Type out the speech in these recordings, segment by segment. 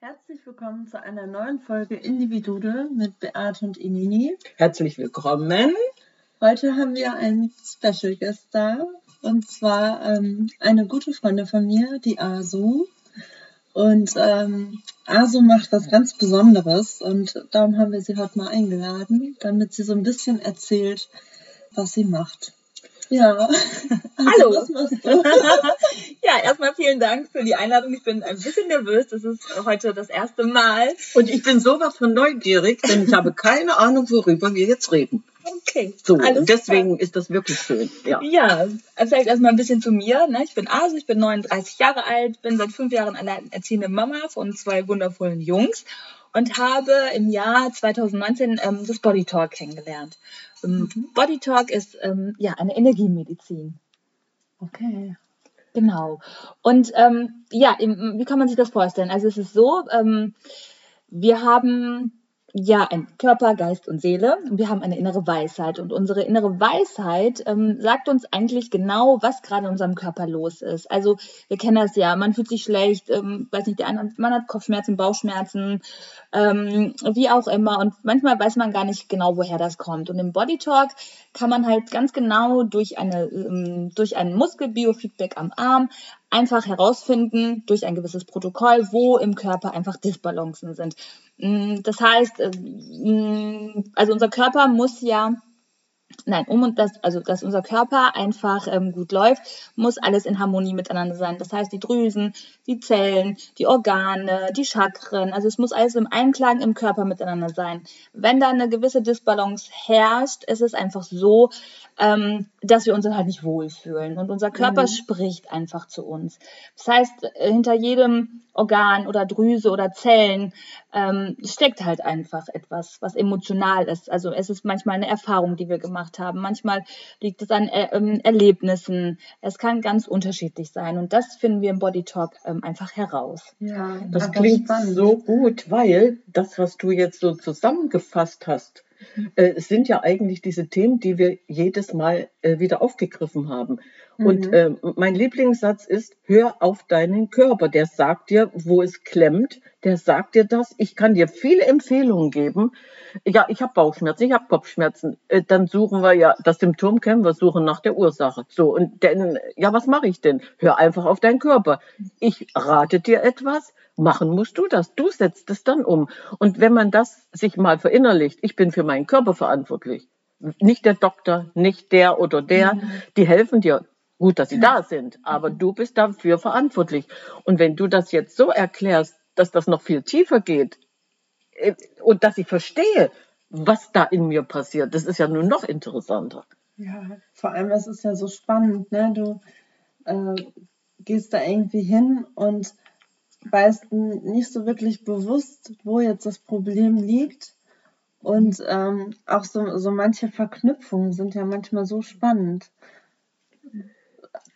Herzlich willkommen zu einer neuen Folge Individude mit Beate und Inini. Herzlich willkommen. Heute haben wir einen Special Guest da und zwar ähm, eine gute Freundin von mir, die Asu. Und ähm, Asu macht was ganz Besonderes und darum haben wir sie heute mal eingeladen, damit sie so ein bisschen erzählt, was sie macht. Ja. Hallo. Was machst du? ja, erstmal vielen Dank für die Einladung. Ich bin ein bisschen nervös. Das ist heute das erste Mal. Und ich bin sowas von neugierig, denn ich habe keine Ahnung, worüber wir jetzt reden. Okay. So, Alles deswegen klar. ist das wirklich schön. Ja, ja vielleicht erstmal ein bisschen zu mir. Ne? Ich bin Asu, ich bin 39 Jahre alt, bin seit fünf Jahren alleinerziehende Mama von zwei wundervollen Jungs und habe im Jahr 2019 ähm, das Body Talk kennengelernt. Ähm, mhm. Body Talk ist ähm, ja eine Energiemedizin. Okay. Genau. Und ähm, ja, wie kann man sich das vorstellen? Also es ist so, ähm, wir haben ja, ein Körper, Geist und Seele. Und wir haben eine innere Weisheit. Und unsere innere Weisheit ähm, sagt uns eigentlich genau, was gerade in unserem Körper los ist. Also wir kennen das ja, man fühlt sich schlecht, ähm, weiß nicht, der eine, man hat Kopfschmerzen, Bauchschmerzen, ähm, wie auch immer. Und manchmal weiß man gar nicht genau, woher das kommt. Und im Body Talk kann man halt ganz genau durch, eine, ähm, durch ein Muskelbiofeedback am Arm einfach herausfinden durch ein gewisses Protokoll, wo im Körper einfach Disbalancen sind. Mm, das heißt, äh, mm, also unser Körper muss ja Nein, um das, also dass unser Körper einfach ähm, gut läuft, muss alles in Harmonie miteinander sein. Das heißt, die Drüsen, die Zellen, die Organe, die Chakren, also es muss alles im Einklang im Körper miteinander sein. Wenn da eine gewisse Disbalance herrscht, ist es einfach so, ähm, dass wir uns dann halt nicht wohlfühlen. Und unser Körper mhm. spricht einfach zu uns. Das heißt, äh, hinter jedem Organ oder Drüse oder Zellen ähm, steckt halt einfach etwas, was emotional ist. Also es ist manchmal eine Erfahrung, die wir gemacht haben. Manchmal liegt es an er ähm, Erlebnissen. Es kann ganz unterschiedlich sein. Und das finden wir im Body Talk ähm, einfach heraus. Ja, das klingt spannend. so gut, weil das, was du jetzt so zusammengefasst hast, äh, es sind ja eigentlich diese Themen, die wir jedes Mal äh, wieder aufgegriffen haben. Mhm. Und äh, mein Lieblingssatz ist, hör auf deinen Körper. Der sagt dir, wo es klemmt. Der sagt dir das. Ich kann dir viele Empfehlungen geben. Ja, ich habe Bauchschmerzen, ich habe Kopfschmerzen. Äh, dann suchen wir ja, das Symptom kennen wir, suchen nach der Ursache. So, und dann, ja, was mache ich denn? Hör einfach auf deinen Körper. Ich rate dir etwas, machen musst du das. Du setzt es dann um. Und wenn man das sich mal verinnerlicht, ich bin für meinen Körper verantwortlich. Nicht der Doktor, nicht der oder der, mhm. die helfen dir. Gut, dass sie da sind, aber du bist dafür verantwortlich. Und wenn du das jetzt so erklärst, dass das noch viel tiefer geht äh, und dass ich verstehe, was da in mir passiert, das ist ja nun noch interessanter. Ja, vor allem, es ist ja so spannend, ne? Du äh, gehst da irgendwie hin und weißt nicht so wirklich bewusst, wo jetzt das Problem liegt. Und ähm, auch so, so manche Verknüpfungen sind ja manchmal so spannend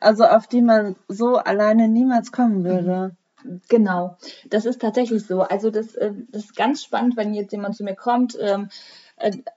also auf die man so alleine niemals kommen würde. Genau, das ist tatsächlich so. Also das, äh, das ist ganz spannend, wenn jetzt jemand zu mir kommt, ähm, äh,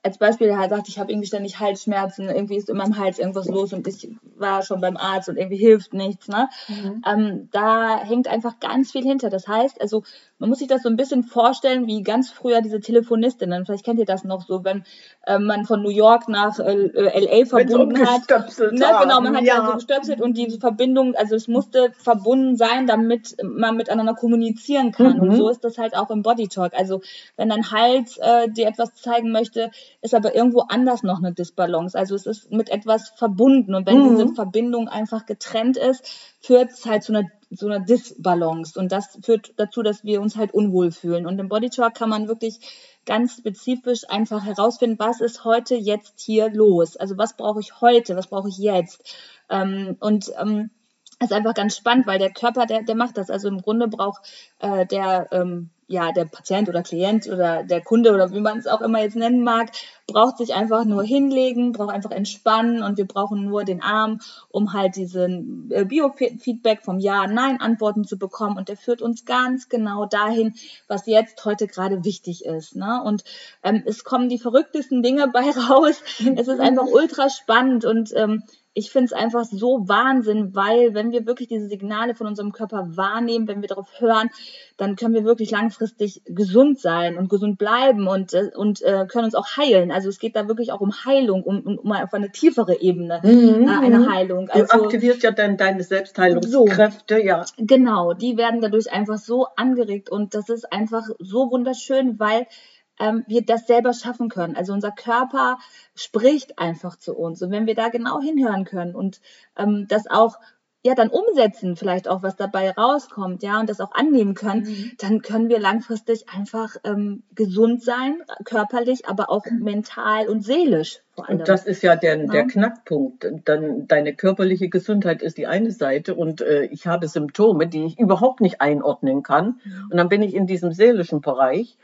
als Beispiel, der halt sagt, ich habe irgendwie ständig Halsschmerzen, irgendwie ist in meinem Hals irgendwas los und ich war schon beim Arzt und irgendwie hilft nichts. Ne? Mhm. Ähm, da hängt einfach ganz viel hinter. Das heißt, also man muss sich das so ein bisschen vorstellen, wie ganz früher diese Telefonistinnen, vielleicht kennt ihr das noch so, wenn äh, man von New York nach äh, LA verbunden hat. Ne, genau, man hat ja. ja so gestöpselt und diese Verbindung, also es musste verbunden sein, damit man miteinander kommunizieren kann. Mhm. Und so ist das halt auch im Body Talk. Also wenn dein Hals äh, dir etwas zeigen möchte, ist aber irgendwo anders noch eine Disbalance. Also es ist mit etwas verbunden. Und wenn mhm. diese Verbindung einfach getrennt ist, führt es halt zu einer so einer Disbalance und das führt dazu, dass wir uns halt unwohl fühlen. Und im Body Talk kann man wirklich ganz spezifisch einfach herausfinden, was ist heute jetzt hier los? Also was brauche ich heute? Was brauche ich jetzt? Ähm, und ähm, ist einfach ganz spannend, weil der Körper, der, der macht das. Also im Grunde braucht äh, der ähm, ja, der Patient oder Klient oder der Kunde oder wie man es auch immer jetzt nennen mag, braucht sich einfach nur hinlegen, braucht einfach entspannen und wir brauchen nur den Arm, um halt diesen äh, Biofeedback vom Ja, Nein Antworten zu bekommen und der führt uns ganz genau dahin, was jetzt heute gerade wichtig ist. Ne? Und ähm, es kommen die verrücktesten Dinge bei raus. Es ist einfach ultra spannend und ähm, ich finde es einfach so Wahnsinn, weil wenn wir wirklich diese Signale von unserem Körper wahrnehmen, wenn wir darauf hören, dann können wir wirklich langfristig gesund sein und gesund bleiben und, äh, und äh, können uns auch heilen. Also es geht da wirklich auch um Heilung, um, um, um auf eine tiefere Ebene mhm. äh, eine Heilung. Also, du aktivierst ja dann deine Selbstheilungskräfte, so, ja. Genau, die werden dadurch einfach so angeregt und das ist einfach so wunderschön, weil ähm, wir das selber schaffen können. Also unser Körper spricht einfach zu uns. Und wenn wir da genau hinhören können und ähm, das auch ja dann umsetzen, vielleicht auch was dabei rauskommt, ja, und das auch annehmen können, mhm. dann können wir langfristig einfach ähm, gesund sein, körperlich, aber auch mhm. mental und seelisch vor allem. Und das ist ja der, der Knackpunkt. Dann deine körperliche Gesundheit ist die eine Seite und äh, ich habe Symptome, die ich überhaupt nicht einordnen kann. Und dann bin ich in diesem seelischen Bereich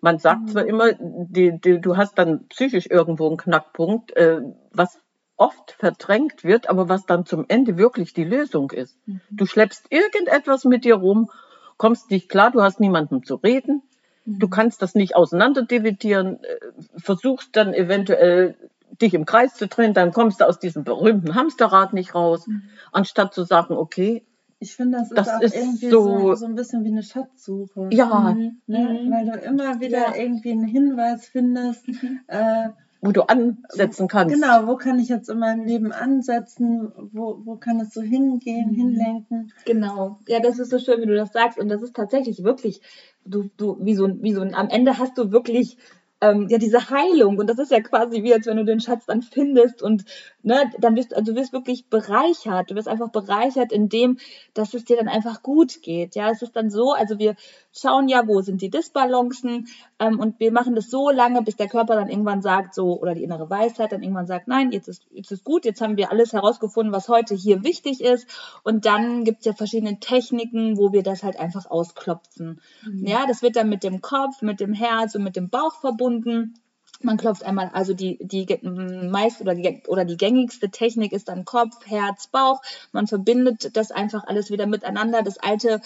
man sagt zwar mhm. immer, die, die, du hast dann psychisch irgendwo einen Knackpunkt, äh, was oft verdrängt wird, aber was dann zum Ende wirklich die Lösung ist. Mhm. Du schleppst irgendetwas mit dir rum, kommst nicht klar, du hast niemanden zu reden, mhm. du kannst das nicht auseinanderdividieren, äh, versuchst dann eventuell dich im Kreis zu drehen, dann kommst du aus diesem berühmten Hamsterrad nicht raus, mhm. anstatt zu sagen, okay, ich finde, das, das ist auch ist irgendwie so, so, so, ein bisschen wie eine Schatzsuche. Ja. Mhm. Ne? Mhm. Weil du immer wieder ja. irgendwie einen Hinweis findest, mhm. äh, wo du ansetzen kannst. Genau, wo kann ich jetzt in meinem Leben ansetzen? Wo, wo kann es so hingehen, mhm. hinlenken? Genau. Ja, das ist so schön, wie du das sagst. Und das ist tatsächlich wirklich, du, du, wie so, wie so, am Ende hast du wirklich ähm, ja diese Heilung und das ist ja quasi wie als wenn du den Schatz dann findest und ne, dann wirst also du wirst wirklich bereichert, du wirst einfach bereichert in dem, dass es dir dann einfach gut geht. Ja, es ist dann so, also wir schauen ja, wo sind die Disbalancen ähm, und wir machen das so lange, bis der Körper dann irgendwann sagt so oder die innere Weisheit dann irgendwann sagt, nein, jetzt ist jetzt ist gut, jetzt haben wir alles herausgefunden, was heute hier wichtig ist und dann gibt es ja verschiedene Techniken, wo wir das halt einfach ausklopfen. Mhm. Ja, das wird dann mit dem Kopf, mit dem Herz und mit dem Bauch verbunden. Man klopft einmal, also die, die meist oder die, oder die gängigste Technik ist dann Kopf, Herz, Bauch. Man verbindet das einfach alles wieder miteinander. Das alte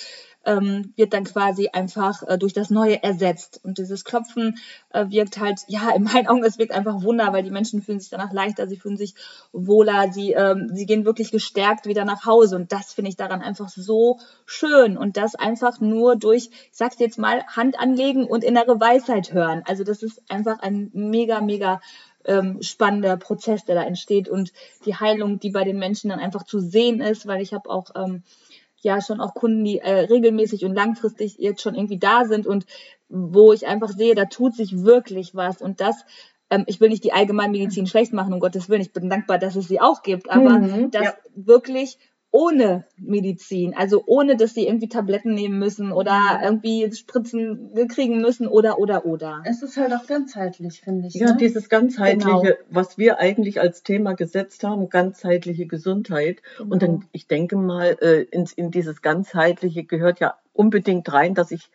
ähm, wird dann quasi einfach äh, durch das Neue ersetzt. Und dieses Klopfen äh, wirkt halt, ja, in meinen Augen, es wirkt einfach Wunder, weil die Menschen fühlen sich danach leichter, sie fühlen sich wohler, sie, ähm, sie gehen wirklich gestärkt wieder nach Hause. Und das finde ich daran einfach so schön. Und das einfach nur durch, ich sag's jetzt mal, Hand anlegen und innere Weisheit hören. Also das ist einfach ein mega, mega ähm, spannender Prozess, der da entsteht und die Heilung, die bei den Menschen dann einfach zu sehen ist, weil ich habe auch ähm, ja schon auch Kunden, die äh, regelmäßig und langfristig jetzt schon irgendwie da sind und wo ich einfach sehe, da tut sich wirklich was und das ähm, ich will nicht die Allgemeinmedizin schlecht machen, um Gottes Willen, ich bin dankbar, dass es sie auch gibt, aber mhm, dass ja. wirklich ohne Medizin, also ohne, dass sie irgendwie Tabletten nehmen müssen oder irgendwie Spritzen kriegen müssen oder oder oder. Es ist halt auch ganzheitlich, finde ich. Ja, ne? dieses ganzheitliche, genau. was wir eigentlich als Thema gesetzt haben, ganzheitliche Gesundheit. Genau. Und dann, ich denke mal, äh, in, in dieses ganzheitliche gehört ja unbedingt rein, dass ich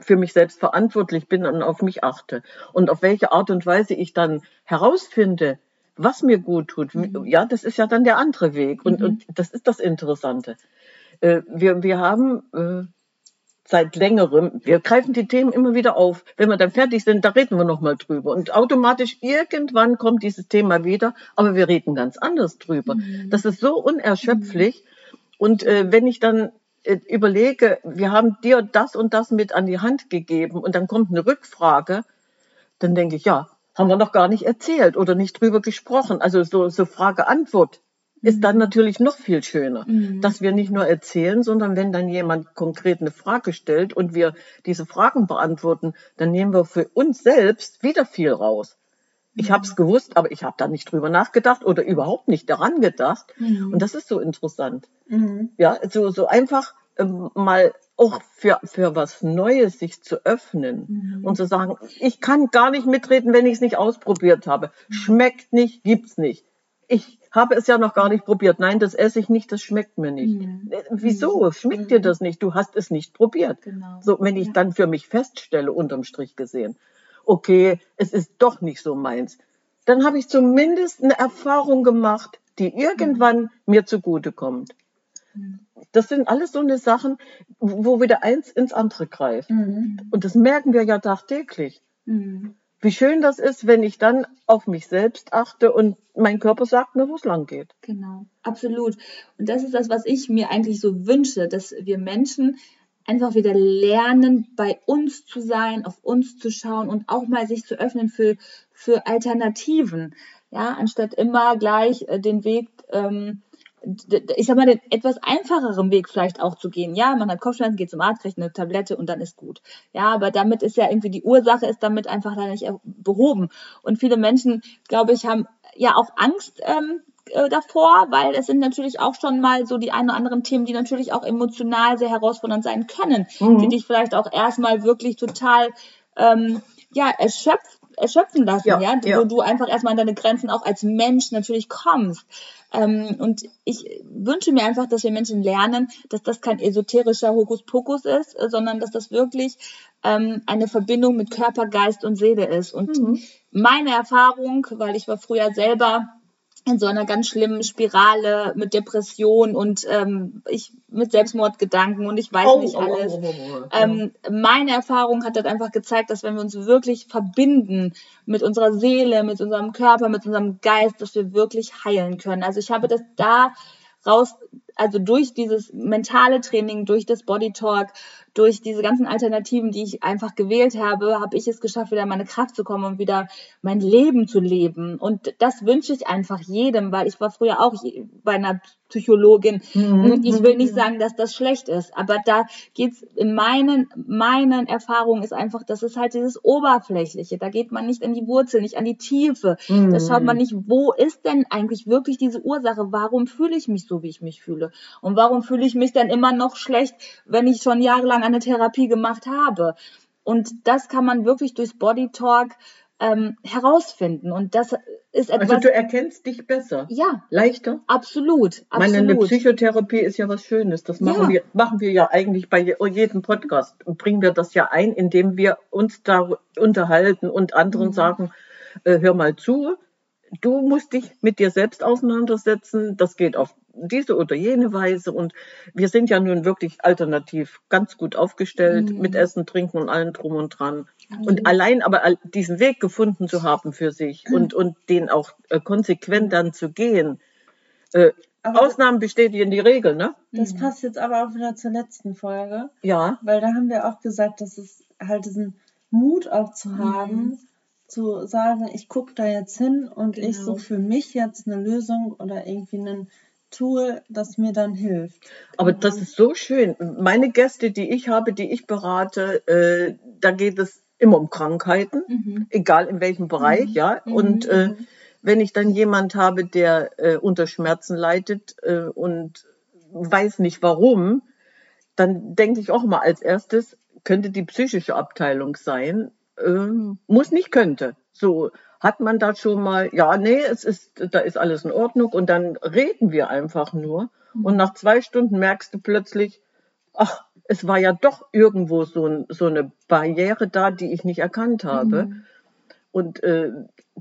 für mich selbst verantwortlich bin und auf mich achte. Und auf welche Art und Weise ich dann herausfinde, was mir gut tut, mhm. ja, das ist ja dann der andere Weg. Und, mhm. und das ist das Interessante. Äh, wir, wir haben äh, seit längerem, wir greifen die Themen immer wieder auf. Wenn wir dann fertig sind, da reden wir nochmal drüber. Und automatisch irgendwann kommt dieses Thema wieder, aber wir reden ganz anders drüber. Mhm. Das ist so unerschöpflich. Mhm. Und äh, wenn ich dann äh, überlege, wir haben dir das und das mit an die Hand gegeben und dann kommt eine Rückfrage, dann denke ich, ja, haben wir noch gar nicht erzählt oder nicht drüber gesprochen. Also so, so Frage-Antwort ist dann mhm. natürlich noch viel schöner, mhm. dass wir nicht nur erzählen, sondern wenn dann jemand konkret eine Frage stellt und wir diese Fragen beantworten, dann nehmen wir für uns selbst wieder viel raus. Ich mhm. habe es gewusst, aber ich habe da nicht drüber nachgedacht oder überhaupt nicht daran gedacht. Mhm. Und das ist so interessant. Mhm. Ja, so, so einfach mal auch für, für was Neues sich zu öffnen mhm. und zu sagen, ich kann gar nicht mitreden, wenn ich es nicht ausprobiert habe. Mhm. Schmeckt nicht, gibt's nicht. Ich habe es ja noch gar nicht probiert. Nein, das esse ich nicht, das schmeckt mir nicht. Mhm. Äh, wieso? Mhm. Schmeckt mhm. dir das nicht? Du hast es nicht probiert. Genau. So, wenn ich ja. dann für mich feststelle, unterm Strich gesehen, okay, es ist doch nicht so meins, dann habe ich zumindest eine Erfahrung gemacht, die irgendwann mhm. mir zugutekommt. Mhm das sind alles so eine Sachen, wo wieder eins ins andere greift. Mhm. Und das merken wir ja tagtäglich. Mhm. wie schön das ist, wenn ich dann auf mich selbst achte und mein Körper sagt mir, wo es lang geht. Genau, absolut. Und das ist das, was ich mir eigentlich so wünsche, dass wir Menschen einfach wieder lernen, bei uns zu sein, auf uns zu schauen und auch mal sich zu öffnen für, für Alternativen. Ja, anstatt immer gleich äh, den Weg ähm, ich sag mal, den etwas einfacheren Weg vielleicht auch zu gehen. Ja, man hat Kopfschmerzen, geht zum Arzt, kriegt eine Tablette und dann ist gut. Ja, aber damit ist ja irgendwie die Ursache ist damit einfach da nicht behoben. Und viele Menschen, glaube ich, haben ja auch Angst ähm, äh, davor, weil es sind natürlich auch schon mal so die ein oder anderen Themen, die natürlich auch emotional sehr herausfordernd sein können, mhm. die dich vielleicht auch erstmal wirklich total ähm, ja, erschöpft erschöpfen lassen, ja, ja? ja. wo du einfach erstmal an deine Grenzen auch als Mensch natürlich kommst. Ähm, und ich wünsche mir einfach, dass wir Menschen lernen, dass das kein esoterischer Hokuspokus ist, sondern dass das wirklich ähm, eine Verbindung mit Körper, Geist und Seele ist. Und mhm. meine Erfahrung, weil ich war früher selber in so einer ganz schlimmen Spirale mit Depression und ähm, ich mit Selbstmordgedanken und ich weiß oh, nicht oh, oh, alles. Oh, oh, ähm, meine Erfahrung hat das einfach gezeigt, dass wenn wir uns wirklich verbinden mit unserer Seele, mit unserem Körper, mit unserem Geist, dass wir wirklich heilen können. Also ich habe das da raus, also durch dieses mentale Training, durch das Body Talk, durch diese ganzen Alternativen, die ich einfach gewählt habe, habe ich es geschafft, wieder in meine Kraft zu kommen und wieder mein Leben zu leben. Und das wünsche ich einfach jedem, weil ich war früher auch bei einer Psychologin. Mhm. Ich will nicht sagen, dass das schlecht ist, aber da geht's in meinen, meinen Erfahrungen ist einfach, das ist halt dieses Oberflächliche. Da geht man nicht in die Wurzel, nicht an die Tiefe. Mhm. Da schaut man nicht, wo ist denn eigentlich wirklich diese Ursache? Warum fühle ich mich so, wie ich mich fühle? Und warum fühle ich mich dann immer noch schlecht, wenn ich schon jahrelang eine Therapie gemacht habe? Und das kann man wirklich durchs Body Talk ähm, herausfinden. Und das ist etwas. Also du erkennst dich besser. Ja. Leichter. Absolut. absolut. Meine eine Psychotherapie ist ja was Schönes. Das machen ja. wir, machen wir ja eigentlich bei jedem Podcast und bringen wir das ja ein, indem wir uns da unterhalten und anderen mhm. sagen, äh, hör mal zu, du musst dich mit dir selbst auseinandersetzen. Das geht auf diese oder jene Weise. Und wir sind ja nun wirklich alternativ ganz gut aufgestellt mhm. mit Essen, Trinken und allem drum und dran. Mhm. Und allein aber diesen Weg gefunden zu haben für sich mhm. und, und den auch äh, konsequent dann zu gehen. Äh, Ausnahmen bestätigen die Regel, ne? Das mhm. passt jetzt aber auch wieder zur letzten Folge. Ja. Weil da haben wir auch gesagt, dass es halt diesen Mut auch zu haben, mhm zu sagen, ich gucke da jetzt hin und genau. ich suche für mich jetzt eine Lösung oder irgendwie ein Tool, das mir dann hilft. Aber das ist so schön. Meine Gäste, die ich habe, die ich berate, äh, da geht es immer um Krankheiten, mhm. egal in welchem Bereich, mhm. ja. Mhm. Und äh, mhm. wenn ich dann jemand habe, der äh, unter Schmerzen leidet äh, und weiß nicht warum, dann denke ich auch mal als erstes, könnte die psychische Abteilung sein, ähm, muss nicht könnte. So hat man da schon mal, ja, nee, es ist, da ist alles in Ordnung und dann reden wir einfach nur. Mhm. Und nach zwei Stunden merkst du plötzlich, ach, es war ja doch irgendwo so, so eine Barriere da, die ich nicht erkannt habe. Mhm. Und äh,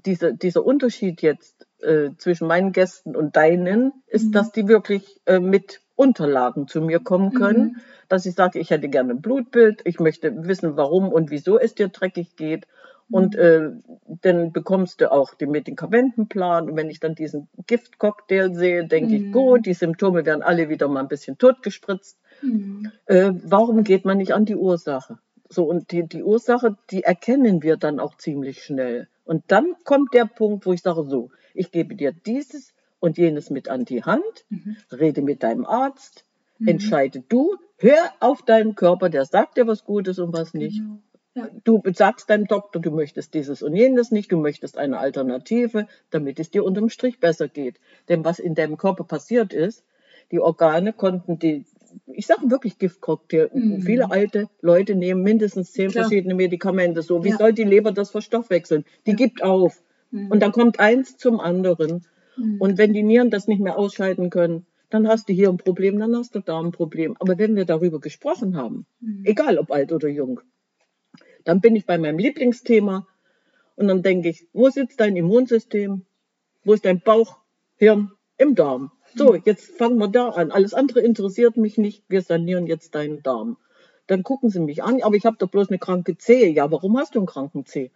diese, dieser Unterschied jetzt äh, zwischen meinen Gästen und deinen ist, mhm. dass die wirklich äh, mit Unterlagen zu mir kommen können, mhm. dass ich sage, ich hätte gerne ein Blutbild, ich möchte wissen, warum und wieso es dir dreckig geht. Und äh, dann bekommst du auch den Medikamentenplan. Und wenn ich dann diesen Giftcocktail sehe, denke mhm. ich, gut, die Symptome werden alle wieder mal ein bisschen totgespritzt. Mhm. Äh, warum geht man nicht an die Ursache? So, und die, die Ursache, die erkennen wir dann auch ziemlich schnell. Und dann kommt der Punkt, wo ich sage, so, ich gebe dir dieses und jenes mit an die Hand, mhm. rede mit deinem Arzt, mhm. entscheide du, hör auf deinen Körper, der sagt dir was Gutes und was nicht. Genau. Ja. Du sagst deinem Doktor, du möchtest dieses und jenes nicht, du möchtest eine Alternative, damit es dir unterm Strich besser geht. Denn was in deinem Körper passiert ist, die Organe konnten die, ich sage wirklich Giftcocktail. Mhm. Viele alte Leute nehmen mindestens zehn Klar. verschiedene Medikamente. So, wie ja. soll die Leber das verstoffwechseln? Die ja. gibt auf. Mhm. Und dann kommt eins zum anderen. Mhm. Und wenn die Nieren das nicht mehr ausscheiden können, dann hast du hier ein Problem, dann hast du da ein Problem. Aber wenn wir darüber gesprochen haben, mhm. egal ob alt oder jung, dann bin ich bei meinem Lieblingsthema und dann denke ich, wo sitzt dein Immunsystem? Wo ist dein Bauchhirn? Im Darm. So, mhm. jetzt fangen wir da an. Alles andere interessiert mich nicht. Wir sanieren jetzt deinen Darm. Dann gucken sie mich an, aber ich habe doch bloß eine kranke Zehe. Ja, warum hast du einen kranken Zeh?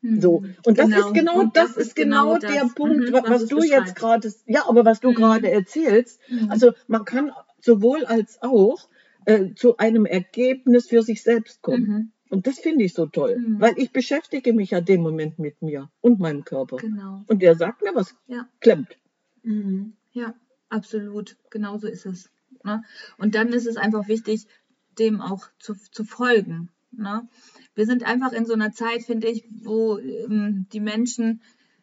Mhm. So. Und das genau. ist genau, und das, das ist genau, genau der das, Punkt, mhm, was, was du jetzt gerade, ja, aber was du mhm. gerade erzählst. Mhm. Also man kann sowohl als auch äh, zu einem Ergebnis für sich selbst kommen. Und das finde ich so toll, mhm. weil ich beschäftige mich ja dem Moment mit mir und meinem Körper. Genau. Und der sagt mir, was ja. klemmt. Mhm. Ja, absolut. Genau so ist es. Ne? Und dann ist es einfach wichtig, dem auch zu, zu folgen. Ne? Wir sind einfach in so einer Zeit, finde ich, wo ähm, die Menschen,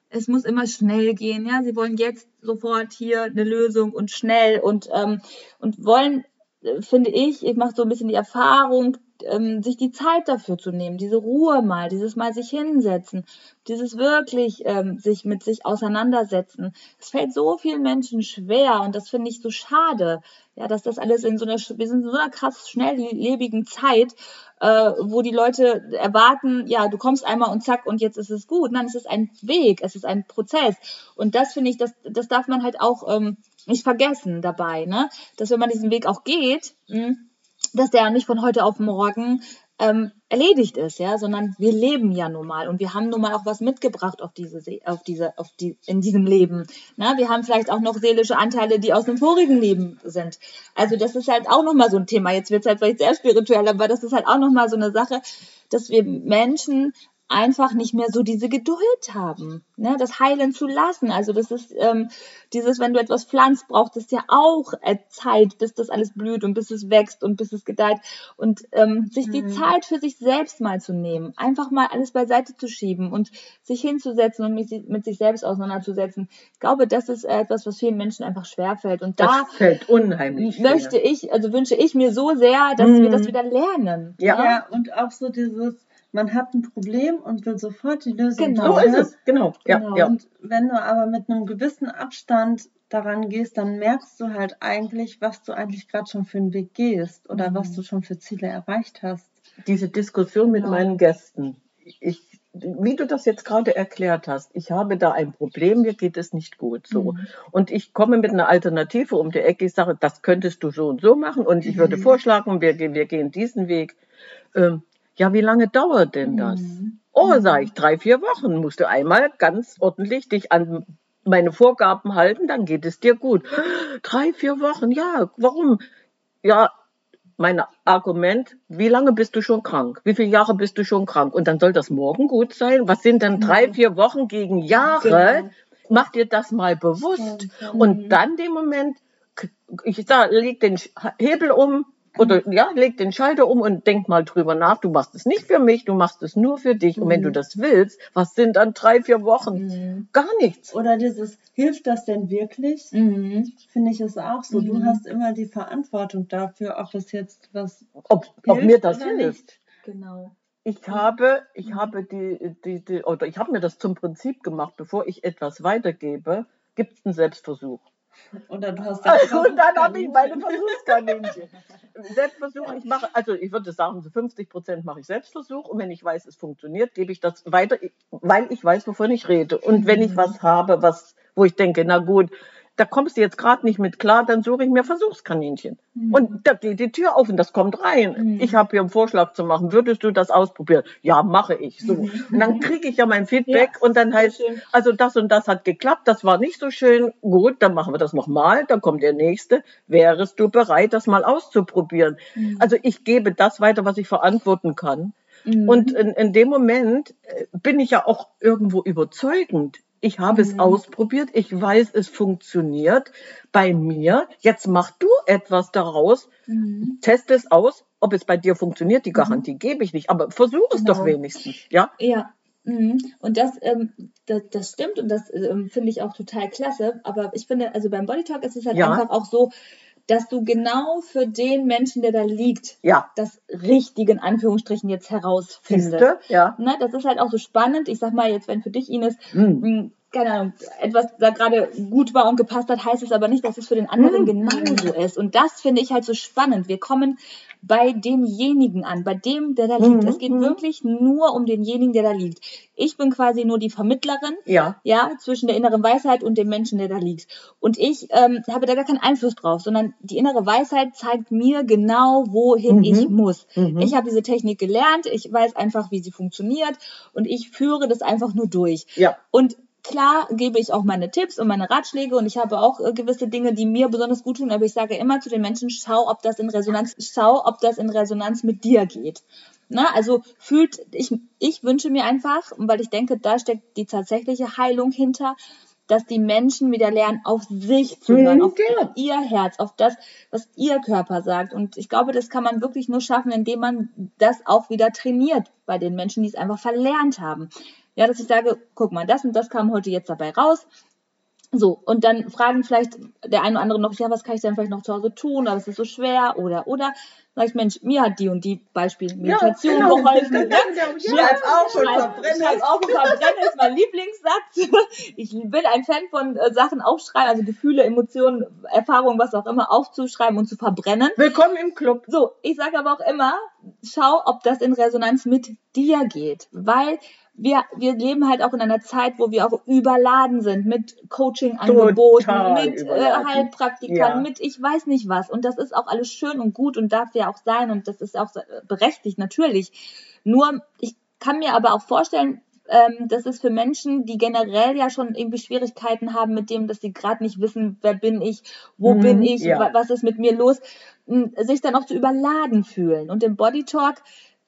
es muss immer schnell gehen. Ja, sie wollen jetzt sofort hier eine Lösung und schnell und, ähm, und wollen, äh, finde ich, ich mache so ein bisschen die Erfahrung, ähm, sich die Zeit dafür zu nehmen, diese Ruhe mal, dieses mal sich hinsetzen, dieses wirklich ähm, sich mit sich auseinandersetzen. Es fällt so vielen Menschen schwer und das finde ich so schade, ja, dass das alles in so einer, wir sind in so einer krass schnelllebigen Zeit, äh, wo die Leute erwarten, ja, du kommst einmal und zack und jetzt ist es gut. Nein, es ist ein Weg, es ist ein Prozess und das finde ich, das, das darf man halt auch ähm, nicht vergessen dabei, ne, dass wenn man diesen Weg auch geht, mh, hm, dass der nicht von heute auf morgen ähm, erledigt ist, ja, sondern wir leben ja nun mal und wir haben nun mal auch was mitgebracht auf diese, auf diese, auf die, in diesem Leben. Na, wir haben vielleicht auch noch seelische Anteile, die aus dem vorigen Leben sind. Also das ist halt auch nochmal so ein Thema. Jetzt wird es halt vielleicht sehr spirituell, aber das ist halt auch nochmal so eine Sache, dass wir Menschen einfach nicht mehr so diese Geduld haben, ne, das heilen zu lassen. Also das ist ähm, dieses, wenn du etwas pflanzt, braucht es ja auch äh, Zeit, bis das alles blüht und bis es wächst und bis es gedeiht. Und ähm, sich die mhm. Zeit für sich selbst mal zu nehmen, einfach mal alles beiseite zu schieben und sich hinzusetzen und mit, mit sich selbst auseinanderzusetzen. Ich glaube, das ist etwas, was vielen Menschen einfach schwerfällt. Und das da fällt unheimlich möchte schwer. ich, also wünsche ich mir so sehr, dass mhm. wir das wieder lernen. Ja. ja, und auch so dieses man hat ein Problem und will sofort die Lösung. Genau, so ist es. Genau. Ja, genau. Ja. Und wenn du aber mit einem gewissen Abstand daran gehst, dann merkst du halt eigentlich, was du eigentlich gerade schon für einen Weg gehst oder mhm. was du schon für Ziele erreicht hast. Diese Diskussion mit genau. meinen Gästen. Ich, wie du das jetzt gerade erklärt hast, ich habe da ein Problem, mir geht es nicht gut so. Mhm. Und ich komme mit einer Alternative um die Ecke, ich sage, das könntest du so und so machen und ich würde mhm. vorschlagen, wir, wir gehen diesen Weg. Ähm, ja, wie lange dauert denn das? Mhm. Oh, sag ich, drei, vier Wochen musst du einmal ganz ordentlich dich an meine Vorgaben halten, dann geht es dir gut. Drei, vier Wochen, ja, warum? Ja, mein Argument, wie lange bist du schon krank? Wie viele Jahre bist du schon krank? Und dann soll das morgen gut sein? Was sind denn drei, mhm. vier Wochen gegen Jahre? Genau. Mach dir das mal bewusst. Und dann den Moment, ich sag, leg den Hebel um, oder ja, leg den Schalter um und denk mal drüber nach. Du machst es nicht für mich, du machst es nur für dich. Mhm. Und wenn du mhm. das willst, was sind dann drei, vier Wochen? Mhm. Gar nichts. Oder dieses, hilft das denn wirklich? Mhm. Finde ich es auch so. Du mhm. hast immer die Verantwortung dafür, ob es jetzt was. Ob, ob mir das hilft. Nicht. Genau. Ich habe, ich mhm. habe die, die, die, oder ich habe mir das zum Prinzip gemacht, bevor ich etwas weitergebe, gibt es einen Selbstversuch. Oder du hast dann Und dann habe ich meine Versuchskaninchen. Selbstversuch, ich mache, also ich würde sagen, zu 50 Prozent mache ich Selbstversuch und wenn ich weiß, es funktioniert, gebe ich das weiter, weil ich weiß, wovon ich rede. Und wenn ich mhm. was habe, was, wo ich denke, na gut, da kommst du jetzt gerade nicht mit klar, dann suche ich mir Versuchskaninchen. Mhm. Und da geht die Tür auf und das kommt rein. Mhm. Ich habe hier einen Vorschlag zu machen. Würdest du das ausprobieren? Ja, mache ich. So. Mhm. Und dann kriege ich ja mein Feedback ja, und dann heißt, also das und das hat geklappt, das war nicht so schön. Gut, dann machen wir das nochmal. Dann kommt der nächste. Wärest du bereit, das mal auszuprobieren? Mhm. Also ich gebe das weiter, was ich verantworten kann. Mhm. Und in, in dem Moment äh, bin ich ja auch irgendwo überzeugend. Ich habe mhm. es ausprobiert. Ich weiß, es funktioniert bei mir. Jetzt mach du etwas daraus. Mhm. Test es aus. Ob es bei dir funktioniert, die mhm. Garantie mhm. gebe ich nicht. Aber versuch es genau. doch wenigstens. Ja. Ja. Mhm. Und das, ähm, das, das stimmt und das ähm, finde ich auch total klasse. Aber ich finde, also beim Body Talk ist es halt ja. einfach auch so, dass du genau für den Menschen, der da liegt, ja. das Richtige in Anführungsstrichen jetzt herausfindest. Ja. Ne, das ist halt auch so spannend. Ich sag mal jetzt, wenn für dich, Ines, mhm. keine Ahnung, etwas da gerade gut war und gepasst hat, heißt es aber nicht, dass es für den anderen mhm. genauso ist. Und das finde ich halt so spannend. Wir kommen bei demjenigen an, bei dem, der da liegt. Mhm. Es geht mhm. wirklich nur um denjenigen, der da liegt. Ich bin quasi nur die Vermittlerin, ja, ja zwischen der inneren Weisheit und dem Menschen, der da liegt. Und ich ähm, habe da gar keinen Einfluss drauf, sondern die innere Weisheit zeigt mir genau, wohin mhm. ich muss. Mhm. Ich habe diese Technik gelernt, ich weiß einfach, wie sie funktioniert und ich führe das einfach nur durch. Ja. Und Klar gebe ich auch meine Tipps und meine Ratschläge und ich habe auch äh, gewisse Dinge, die mir besonders gut tun, aber ich sage immer zu den Menschen, schau, ob das in Resonanz, schau, ob das in Resonanz mit dir geht. Na, also fühlt, ich, ich wünsche mir einfach, weil ich denke, da steckt die tatsächliche Heilung hinter, dass die Menschen wieder lernen, auf sich zu hören, mhm, auf ihr Herz, auf das, was ihr Körper sagt. Und ich glaube, das kann man wirklich nur schaffen, indem man das auch wieder trainiert bei den Menschen, die es einfach verlernt haben. Ja, dass ich sage, guck mal, das und das kam heute jetzt dabei raus. So, und dann fragen vielleicht der eine oder andere noch, ja, was kann ich denn vielleicht noch zu Hause tun, aber es ist so schwer oder, oder. Sag ich, Mensch, mir hat die und die Beispiel Meditation ja, genau. geholfen. Ne? Schreib auf und verbrenne Schreib auf und verbrenne ist mein Lieblingssatz. Ich bin ein Fan von äh, Sachen aufschreiben, also Gefühle, Emotionen, Erfahrungen, was auch immer, aufzuschreiben und zu verbrennen. Willkommen im Club. So, ich sage aber auch immer, schau, ob das in Resonanz mit dir geht, weil wir, wir leben halt auch in einer Zeit, wo wir auch überladen sind mit Coaching-Angeboten, mit äh, Heilpraktikern, ja. mit ich weiß nicht was. Und das ist auch alles schön und gut und darf ja auch sein und das ist auch berechtigt, natürlich. Nur, ich kann mir aber auch vorstellen, ähm, das ist für Menschen, die generell ja schon irgendwie Schwierigkeiten haben mit dem, dass sie gerade nicht wissen, wer bin ich, wo mhm, bin ich, ja. was ist mit mir los, sich dann auch zu überladen fühlen. Und im Body Talk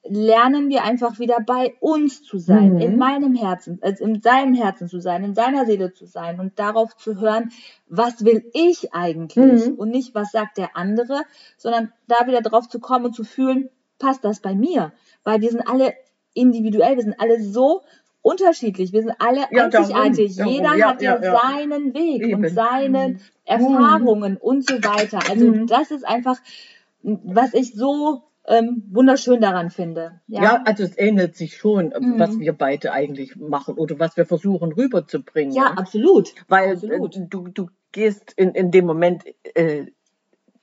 lernen wir einfach wieder bei uns zu sein, mhm. in meinem Herzen, also in seinem Herzen zu sein, in seiner Seele zu sein und darauf zu hören, was will ich eigentlich mhm. und nicht, was sagt der andere, sondern da wieder drauf zu kommen und zu fühlen, passt das bei mir? Weil wir sind alle individuell, wir sind alle so unterschiedlich, wir sind alle ja, einzigartig. Darum, Jeder ja, hat ja, ja, seinen Weg Eben. und seine mhm. Erfahrungen und so weiter. Also mhm. das ist einfach, was ich so ähm, wunderschön daran finde. Ja? ja, also es ähnelt sich schon, mhm. was wir beide eigentlich machen oder was wir versuchen rüberzubringen. Ja, ja? absolut. Weil absolut. Äh, du, du gehst in, in dem Moment, äh,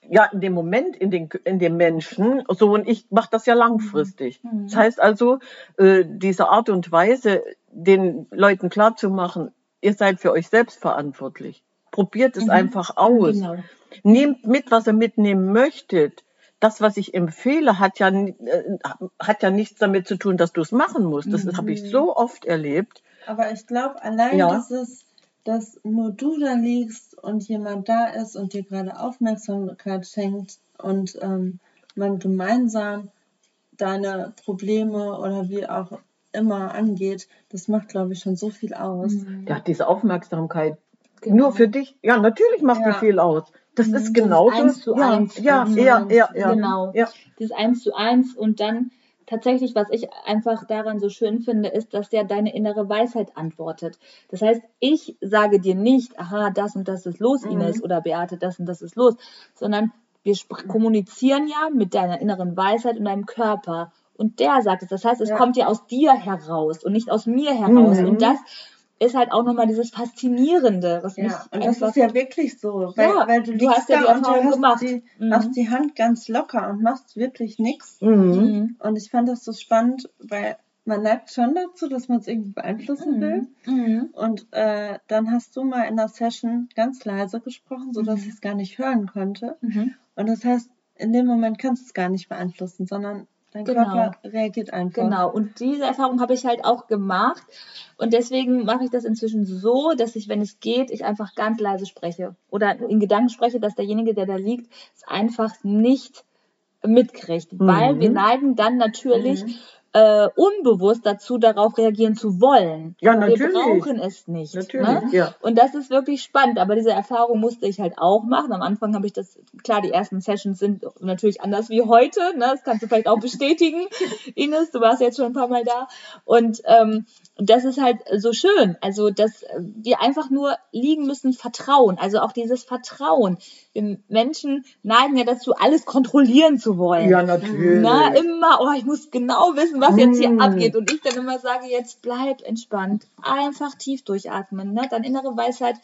ja, in dem Moment in den, in den Menschen, so und ich mache das ja langfristig. Mhm. mhm. Das heißt also, äh, diese Art und Weise, den Leuten klarzumachen, ihr seid für euch selbst verantwortlich. Probiert es mhm. einfach aus. Genau. Nehmt mit, was ihr mitnehmen möchtet das, was ich empfehle, hat ja, äh, hat ja nichts damit zu tun, dass du es machen musst. Das mhm. habe ich so oft erlebt. Aber ich glaube, allein ja. dieses, dass nur du da liegst und jemand da ist und dir gerade Aufmerksamkeit schenkt und ähm, man gemeinsam deine Probleme oder wie auch immer angeht, das macht, glaube ich, schon so viel aus. Mhm. Ja, diese Aufmerksamkeit. Genau. Nur für dich. Ja, natürlich macht ja. die viel aus. Das ist mhm. genau das. Eins zu eins. Ja, ja, ja, ja, Genau. Ja. Das eins zu eins und dann tatsächlich, was ich einfach daran so schön finde, ist, dass ja deine innere Weisheit antwortet. Das heißt, ich sage dir nicht, aha, das und das ist los, mhm. Ines oder Beate, das und das ist los, sondern wir kommunizieren ja mit deiner inneren Weisheit und deinem Körper. Und der sagt es. Das heißt, es ja. kommt ja aus dir heraus und nicht aus mir heraus. Mhm. Und das ist halt auch nochmal dieses Faszinierende, was ja, mich und das ist ja wirklich so, weil, ja, weil du, du hast ja die Erfahrung gemacht. Die, mhm. hast die Hand ganz locker und machst wirklich nichts. Mhm. Und ich fand das so spannend, weil man neigt schon dazu, dass man es irgendwie beeinflussen mhm. will. Mhm. Und äh, dann hast du mal in der Session ganz leise gesprochen, sodass mhm. ich es gar nicht hören konnte. Mhm. Und das heißt, in dem Moment kannst du es gar nicht beeinflussen, sondern Dein genau. Körper reagiert einfach. Genau, und diese Erfahrung habe ich halt auch gemacht. Und deswegen mache ich das inzwischen so, dass ich, wenn es geht, ich einfach ganz leise spreche. Oder in Gedanken spreche, dass derjenige, der da liegt, es einfach nicht mitkriegt. Mhm. Weil wir neigen dann natürlich mhm äh, unbewusst dazu, darauf reagieren zu wollen. Ja, natürlich. Wir brauchen es nicht. Natürlich, ne? ja. Und das ist wirklich spannend. Aber diese Erfahrung musste ich halt auch machen. Am Anfang habe ich das, klar, die ersten Sessions sind natürlich anders wie heute. Ne? Das kannst du vielleicht auch bestätigen, Ines. Du warst jetzt schon ein paar Mal da. Und ähm, das ist halt so schön. Also, dass wir einfach nur liegen müssen, Vertrauen. Also auch dieses Vertrauen wir Menschen neigen ja dazu, alles kontrollieren zu wollen. Ja, natürlich. Na, immer, oh, ich muss genau wissen, was jetzt hier abgeht. Und ich dann immer sage, jetzt bleib entspannt. Einfach tief durchatmen. Ne? Deine innere Weisheit,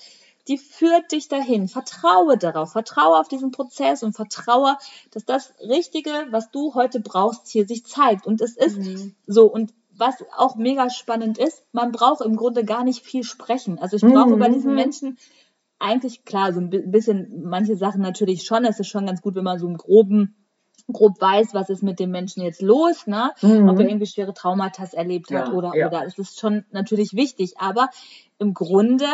die führt dich dahin. Vertraue darauf. Vertraue auf diesen Prozess und vertraue, dass das Richtige, was du heute brauchst, hier sich zeigt. Und es ist Mhm. so. Und was auch mega spannend ist, man braucht im Grunde gar nicht viel sprechen. Also ich brauche Mhm. über diesen Menschen eigentlich klar, so ein bi- bisschen manche Sachen natürlich schon. Es ist schon ganz gut, wenn man so im groben grob weiß, was ist mit dem Menschen jetzt los, ne? Mhm. ob er irgendwie schwere Traumata erlebt hat Ja, oder ja. oder. Es ist schon natürlich wichtig, aber im Grunde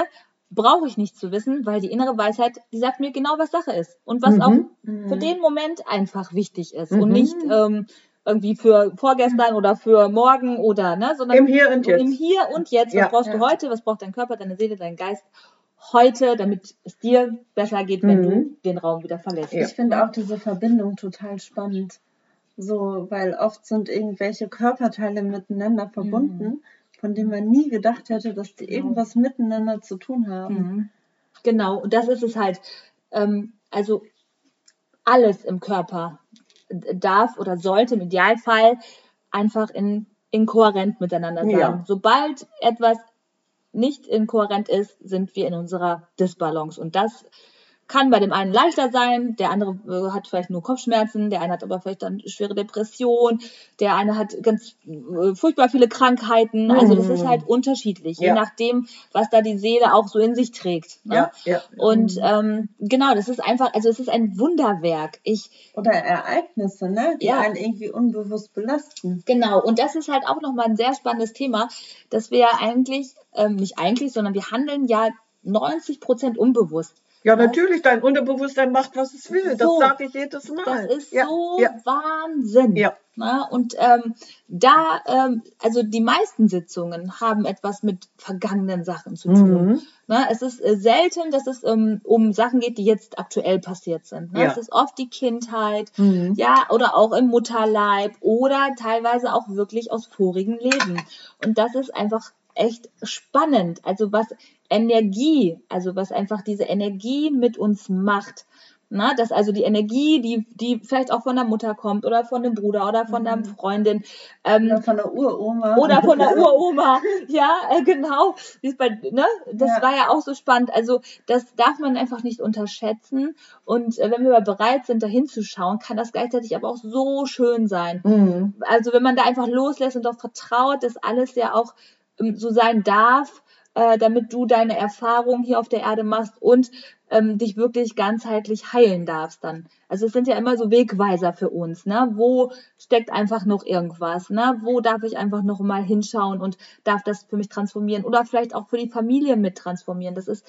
brauche ich nicht zu wissen, weil die innere Weisheit, die sagt mir genau, was Sache ist und was Mhm. auch Mhm. für den Moment einfach wichtig ist Mhm. und nicht ähm, irgendwie für vorgestern oder für morgen oder ne, sondern Im Hier und Jetzt. im Hier und Jetzt. Was Ja. brauchst du heute? Was braucht dein Körper, deine Seele, dein Geist heute, damit es dir besser geht, wenn Mhm. du den Raum wieder verlässt? Ja. Ich finde auch diese Verbindung total spannend. So, weil oft sind irgendwelche Körperteile miteinander verbunden, von denen man nie gedacht hätte, dass die Genau. irgendwas miteinander zu tun haben. Mhm. Genau, und das ist es halt. Ähm, also alles im Körper darf oder sollte im Idealfall einfach in, inkohärent miteinander sein. Ja. Sobald etwas nicht inkohärent ist, sind wir in unserer Disbalance. Und das kann bei dem einen leichter sein, der andere äh, hat vielleicht nur Kopfschmerzen, der eine hat aber vielleicht dann schwere Depression, der eine hat ganz äh, furchtbar viele Krankheiten. Also das ist Mhm. halt unterschiedlich, je Ja. nachdem, was da die Seele auch so in sich trägt. Ne? Ja, ja. Und ähm, genau, das ist einfach, also es ist ein Wunderwerk. Ich, Oder Ereignisse, ne? die Ja. einen irgendwie unbewusst belasten. genau, und das ist halt auch nochmal ein sehr spannendes Thema, dass wir ja eigentlich, ähm, nicht eigentlich, sondern wir handeln ja 90 Prozent unbewusst. Ja, natürlich, dein Unterbewusstsein macht, was es will. Das So. sage ich jedes Mal. Das ist ja, so Ja, Wahnsinn. Ja. Na, und ähm, da, ähm, also die meisten Sitzungen haben etwas mit vergangenen Sachen zu tun. Mhm. Na, es ist äh, selten, dass es ähm, um Sachen geht, die jetzt aktuell passiert sind. Ne? Ja. Es ist oft die Kindheit, Mhm. ja, oder auch im Mutterleib oder teilweise auch wirklich aus vorigen Leben. Und das ist einfach echt spannend. Also was Energie, also was einfach diese Energie mit uns macht. Na, dass also die Energie, die, die vielleicht auch von der Mutter kommt oder von dem Bruder oder von der Freundin ähm, Oder von der Uroma. oder von der Uroma. Ja, äh, genau. Ne? Das Ja. war ja auch so spannend. Also das darf man einfach nicht unterschätzen. Und äh, wenn wir bereit sind, da hinzuschauen, kann das gleichzeitig aber auch so schön sein. Mhm. Also wenn man da einfach loslässt und darauf vertraut, dass alles ja auch so sein darf, äh, damit du deine Erfahrungen hier auf der Erde machst und ähm, dich wirklich ganzheitlich heilen darfst dann. Also es sind ja immer so Wegweiser für uns, ne? Wo steckt einfach noch irgendwas, ne? Wo darf ich einfach noch mal hinschauen und darf das für mich transformieren oder vielleicht auch für die Familie mit transformieren. Das ist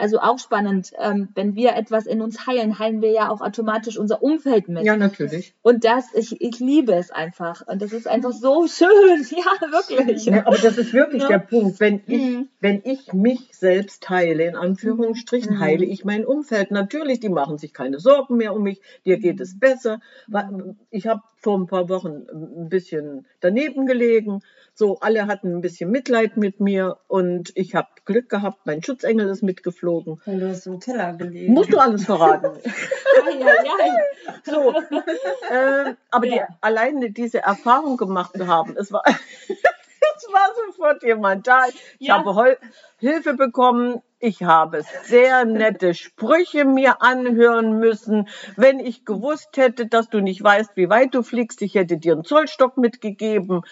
also auch spannend. Ähm, wenn wir etwas in uns heilen, heilen wir ja auch automatisch unser Umfeld mit. Ja, natürlich. Und das, ich, ich liebe es einfach. Und das ist einfach so schön. Ja, wirklich. Ja, aber das ist wirklich Ja. der Punkt. Wenn ich, Mhm. wenn ich mich selbst heile, in Anführungsstrichen, Mhm. heile ich mein Umfeld. Natürlich, die machen sich keine Sorgen mehr um mich, dir geht Mhm. es besser. Ich habe vor ein paar Wochen ein bisschen daneben gelegen. So, alle hatten ein bisschen Mitleid mit mir und ich habe Glück gehabt, mein Schutzengel ist mitgeflogen. Weil du hast im Keller gelegen. Musst du alles verraten. Ja, ja, ja. So, ähm, aber die, Ja. alleine diese Erfahrung gemacht zu haben, es war, war sofort jemand da. Ich Ja. habe Hol Hilfe bekommen. Ich habe sehr nette Sprüche mir anhören müssen. Wenn ich gewusst hätte, dass du nicht weißt, wie weit du fliegst, ich hätte dir einen Zollstock mitgegeben.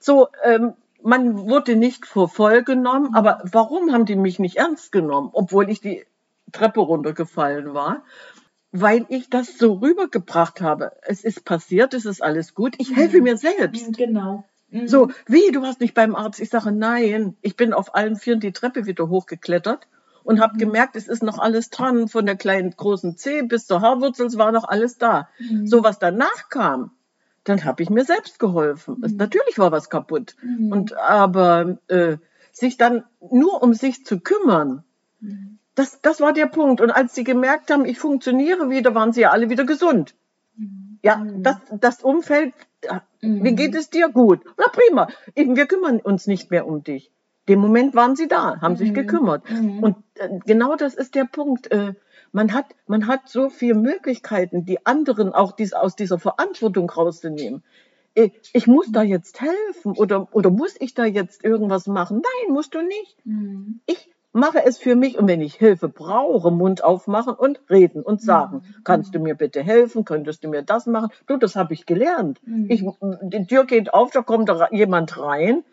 So, ähm, man wurde nicht vor voll genommen, aber warum haben die mich nicht ernst genommen, obwohl ich die Treppe runtergefallen war? Weil ich das so rübergebracht habe. Es ist passiert, es ist alles gut. Ich helfe mir selbst. Genau. Mhm. So, wie, du warst nicht beim Arzt? Ich sage, nein. Ich bin auf allen Vieren die Treppe wieder hochgeklettert und habe gemerkt, es ist noch alles dran. Von der kleinen großen Zeh bis zur Haarwurzel, es war noch alles da. So, was danach kam, dann habe ich mir selbst geholfen. Es, natürlich war was kaputt. Und aber äh, sich dann nur um sich zu kümmern, das, das war der Punkt. Und als sie gemerkt haben, ich funktioniere wieder, waren sie ja alle wieder gesund. Ja, das, das Umfeld, ja, wie geht es dir? Gut. Na prima. Eben, wir kümmern uns nicht mehr um dich. Dem Moment waren sie da, haben sich gekümmert. Und äh, genau das ist der Punkt. Äh, man hat, man hat so viele Möglichkeiten, die anderen auch dies, aus dieser Verantwortung rauszunehmen. Ich, ich muss da jetzt helfen oder, oder muss ich da jetzt irgendwas machen? Nein, musst du nicht. Mhm. Ich mache es für mich und wenn ich Hilfe brauche, Mund aufmachen und reden und sagen, mhm. kannst du mir bitte helfen, könntest du mir das machen? Du, das habe ich gelernt. Mhm. Ich, die Tür geht auf, da kommt jemand rein.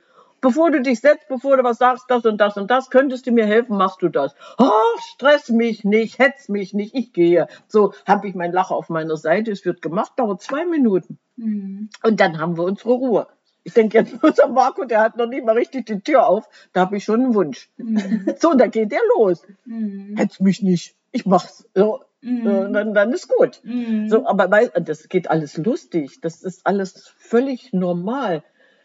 Bevor du dich setzt, bevor du was sagst, das und das und das, könntest du mir helfen, machst du das. Oh, stress mich nicht, hetz mich nicht, ich gehe. So habe ich mein Lacher auf meiner Seite, es wird gemacht, dauert zwei Minuten. Mhm. Und dann haben wir unsere Ruhe. Ich denke jetzt, unser Marco, der hat noch nicht mal richtig die Tür auf. Da habe ich schon einen Wunsch. Mhm. So, da geht der los. Mhm. Hetz mich nicht. Ich mach's. So, mhm. dann, dann ist gut. Mhm. So, aber weil, das geht alles lustig. Das ist alles völlig normal.